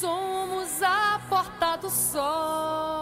somos a porta do sol.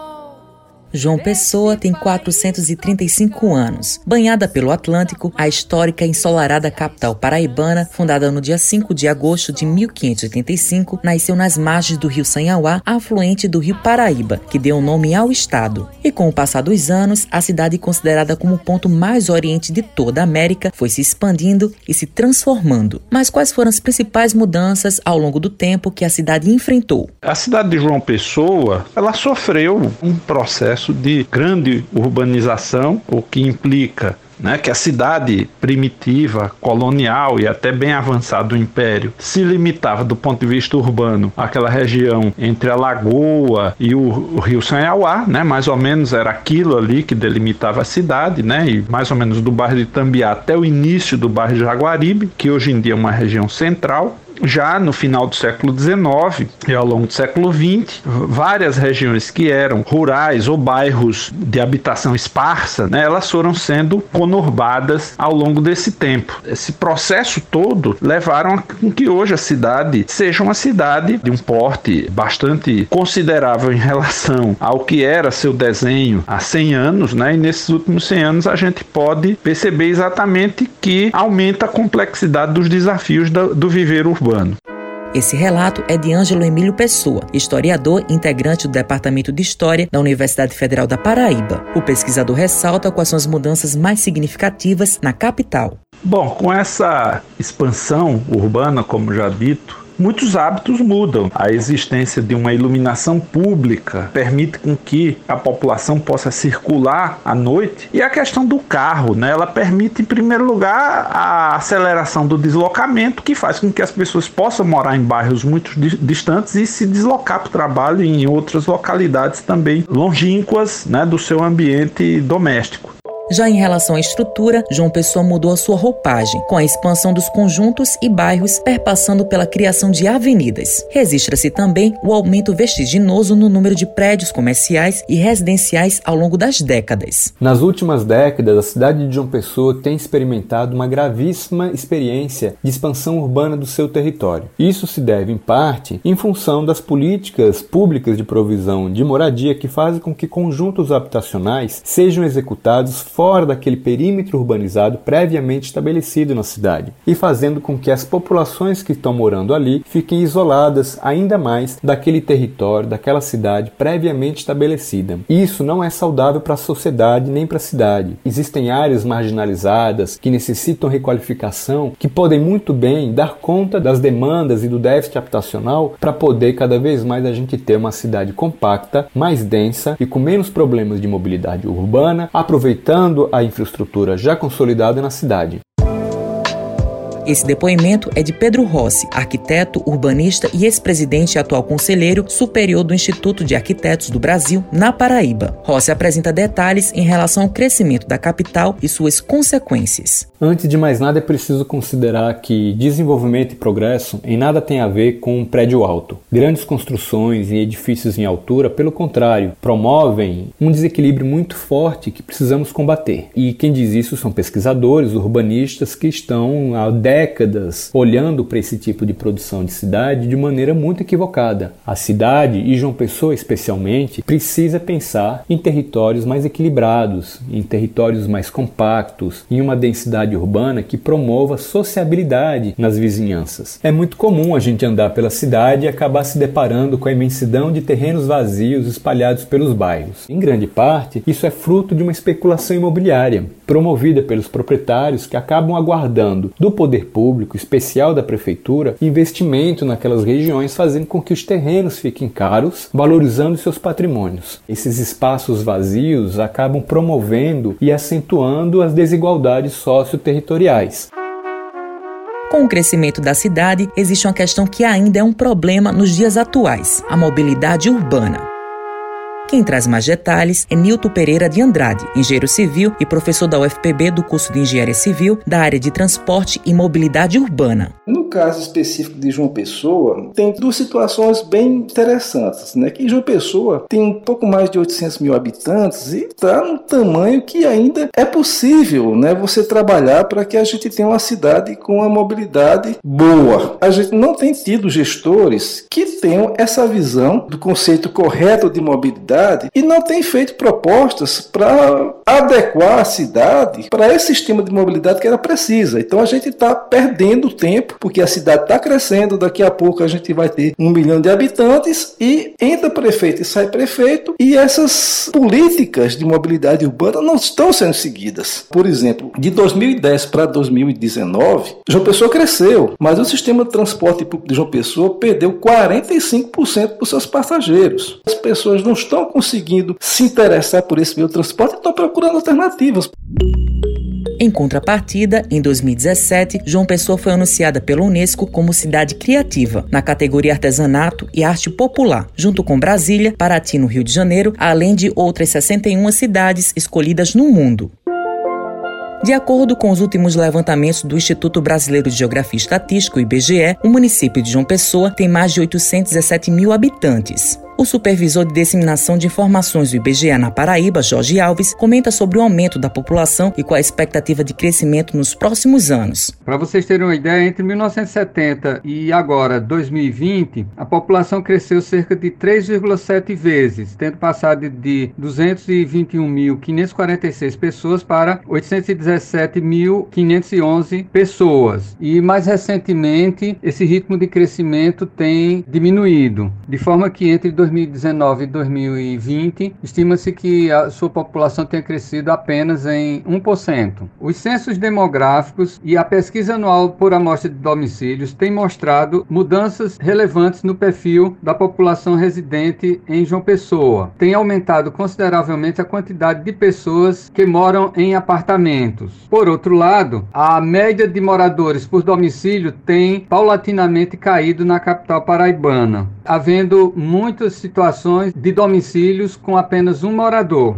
João Pessoa tem 435 anos. Banhada pelo Atlântico, a histórica e ensolarada capital paraibana, fundada no dia 5 de agosto de 1585, nasceu nas margens do rio Sanhauá, afluente do rio Paraíba, que deu nome ao estado. E com o passar dos anos, a cidade, considerada como o ponto mais oriente de toda a América, foi se expandindo e se transformando. Mas quais foram as principais mudanças ao longo do tempo que a cidade enfrentou? A cidade de João Pessoa, ela sofreu um processo processo de grande urbanização, o que implica né, que a cidade primitiva, colonial e até bem avançada do império se limitava do ponto de vista urbano àquela região entre a lagoa e o, o rio Sanhauá, né, mais ou menos era aquilo ali que delimitava a cidade, né, e mais ou menos do bairro de Tambiá até o início do bairro de Jaguaribe, que hoje em dia é uma região central, já no final do século XIX e ao longo do século XX, várias regiões que eram rurais ou bairros de habitação esparsa, né, elas foram sendo conurbadas ao longo desse tempo. Esse processo todo levaram a que hoje a cidade seja uma cidade de um porte bastante considerável em relação ao que era seu desenho há 100 anos, né? E nesses últimos 100 anos a gente pode perceber exatamente que aumenta a complexidade dos desafios do viver urbano urbano. Esse relato é de Ângelo Emílio Pessoa, historiador integrante do Departamento de História da Universidade Federal da Paraíba. O pesquisador ressalta quais são as mudanças mais significativas na capital. Bom, com essa expansão urbana, como já dito, muitos hábitos mudam. A existência de uma iluminação pública permite com que a população possa circular à noite. E a questão do carro, né? Ela permite, em primeiro lugar, a aceleração do deslocamento, que faz com que as pessoas possam morar em bairros muito distantes e se deslocar para o trabalho em outras localidades também longínquas né, do seu ambiente doméstico. Já em relação à estrutura, João Pessoa mudou a sua roupagem, com a expansão dos conjuntos e bairros, perpassando pela criação de avenidas. Registra-se também o aumento vertiginoso no número de prédios comerciais e residenciais ao longo das décadas. Nas últimas décadas, a cidade de João Pessoa tem experimentado uma gravíssima experiência de expansão urbana do seu território. Isso se deve, em parte, em função das políticas públicas de provisão de moradia que fazem com que conjuntos habitacionais sejam executados fora daquele perímetro urbanizado previamente estabelecido na cidade e fazendo com que as populações que estão morando ali fiquem isoladas ainda mais daquele território, daquela cidade previamente estabelecida. Isso não é saudável para a sociedade nem para a cidade. Existem áreas marginalizadas que necessitam requalificação que podem muito bem dar conta das demandas e do déficit habitacional para poder cada vez mais a gente ter uma cidade compacta, mais densa e com menos problemas de mobilidade urbana, aproveitando a infraestrutura já consolidada na cidade. Esse depoimento é de Pedro Rossi, arquiteto, urbanista e ex-presidente e atual conselheiro superior do Instituto de Arquitetos do Brasil, na Paraíba. Rossi apresenta detalhes em relação ao crescimento da capital e suas consequências. Antes de mais nada, é preciso considerar que desenvolvimento e progresso em nada tem a ver com um prédio alto. Grandes construções e edifícios em altura, pelo contrário, promovem um desequilíbrio muito forte que precisamos combater. E quem diz isso são pesquisadores, urbanistas que estão há décadas olhando para esse tipo de produção de cidade de maneira muito equivocada. A cidade, e João Pessoa especialmente, precisa pensar em territórios mais equilibrados, em territórios mais compactos, em uma densidade urbana que promova sociabilidade nas vizinhanças. É muito comum a gente andar pela cidade e acabar se deparando com a imensidão de terrenos vazios espalhados pelos bairros. Em grande parte, isso é fruto de uma especulação imobiliária promovida pelos proprietários que acabam aguardando do poder público, especial da prefeitura, investimento naquelas regiões, fazendo com que os terrenos fiquem caros, valorizando seus patrimônios. Esses espaços vazios acabam promovendo e acentuando as desigualdades socioterritoriais. Com o crescimento da cidade, existe uma questão que ainda é um problema nos dias atuais: a mobilidade urbana. Quem traz mais detalhes é Nilton Pereira de Andrade, engenheiro civil e professor da UFPB do curso de Engenharia Civil da área de Transporte e Mobilidade Urbana. No caso específico de João Pessoa, tem duas situações bem interessantes, né? Que João Pessoa tem um pouco mais de 800 mil habitantes e está no tamanho que ainda é possível, né? Você trabalhar para que a gente tenha uma cidade com uma mobilidade boa. A gente não tem tido gestores que tenham essa visão do conceito correto de mobilidade e não tem feito propostas para adequar a cidade para esse sistema de mobilidade que ela precisa. Então a gente está perdendo tempo porque a cidade está crescendo. Daqui a pouco a gente vai ter um milhão de habitantes e entra prefeito e sai prefeito e essas políticas de mobilidade urbana não estão sendo seguidas. Por exemplo, de 2010 para 2019, João Pessoa cresceu, mas o sistema de transporte público de João Pessoa perdeu 45% dos seus passageiros. As pessoas não estão conseguindo se interessar por esse meio de transporte e estão procurando alternativas. Em contrapartida, em 2017, João Pessoa foi anunciada pela Unesco como cidade criativa, na categoria artesanato e arte popular, junto com Brasília, Paraty no Rio de Janeiro, além de outras 61 cidades escolhidas no mundo. De acordo com os últimos levantamentos do Instituto Brasileiro de Geografia e Estatística, IBGE, o município de João Pessoa tem mais de 817 mil habitantes. O supervisor de disseminação de informações do IBGE na Paraíba, Jorge Alves, comenta sobre o aumento da população e qual a expectativa de crescimento nos próximos anos. Para vocês terem uma ideia, entre 1970 e agora 2020, a população cresceu cerca de 3,7 vezes, tendo passado de 221.546 pessoas para 817.511 pessoas. E mais recentemente, esse ritmo de crescimento tem diminuído, de forma que entre 2019 e 2020, estima-se que a sua população tenha crescido apenas em 1%. Os censos demográficos e a pesquisa anual por amostra de domicílios têm mostrado mudanças relevantes no perfil da população residente em João Pessoa. Tem aumentado consideravelmente a quantidade de pessoas que moram em apartamentos. Por outro lado, a média de moradores por domicílio tem paulatinamente caído na capital paraibana, havendo muitas situações de domicílios com apenas um morador.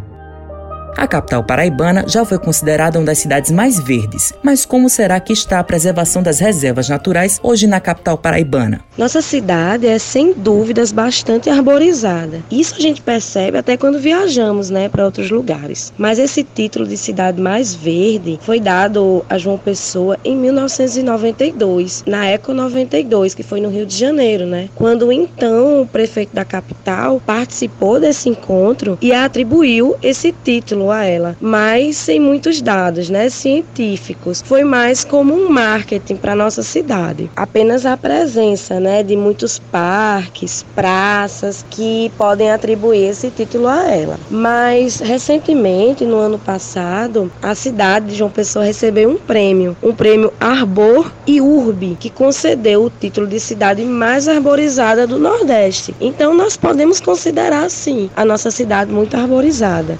A capital paraibana já foi considerada uma das cidades mais verdes, mas como será que está a preservação das reservas naturais hoje na capital paraibana? Nossa cidade é sem dúvidas bastante arborizada. Isso a gente percebe até quando viajamos, né, para outros lugares. Mas esse título de cidade mais verde foi dado a João Pessoa em 1992, na Eco 92, que foi no Rio de Janeiro, né? Quando então o prefeito da capital participou desse encontro e atribuiu esse título a ela, mas sem muitos dados né, científicos. Foi mais como um marketing para nossa cidade. Apenas a presença né, de muitos parques, praças que podem atribuir esse título a ela. Mas recentemente, no ano passado, a cidade de João Pessoa recebeu um prêmio, um prêmio Arbor e Urbe, que concedeu o título de cidade mais arborizada do Nordeste. Então nós podemos considerar sim a nossa cidade muito arborizada.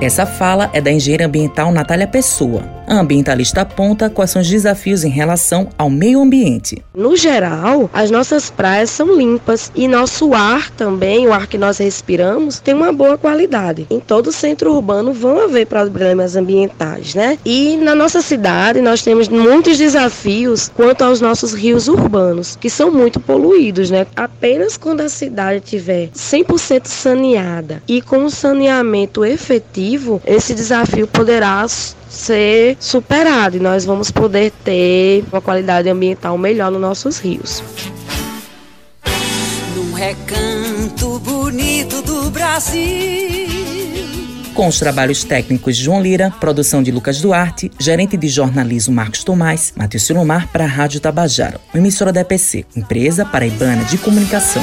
Essa fala é da engenheira ambiental Natália Pessoa. A ambientalista aponta quais são os desafios em relação ao meio ambiente. No geral, as nossas praias são limpas e nosso ar também, o ar que nós respiramos, tem uma boa qualidade. Em todo o centro urbano vão haver problemas ambientais, né? E na nossa cidade nós temos muitos desafios quanto aos nossos rios urbanos, que são muito poluídos, né? Apenas quando a cidade tiver 100% saneada e com um saneamento efetivo, esse desafio poderá ser superado e nós vamos poder ter uma qualidade ambiental melhor nos nossos rios. Num recanto bonito do Brasil. Com os trabalhos técnicos de João Lira, produção de Lucas Duarte, gerente de jornalismo Marcos Tomás, Matheus Silomar para a Rádio Tabajara, emissora da EPC, empresa paraibana de comunicação.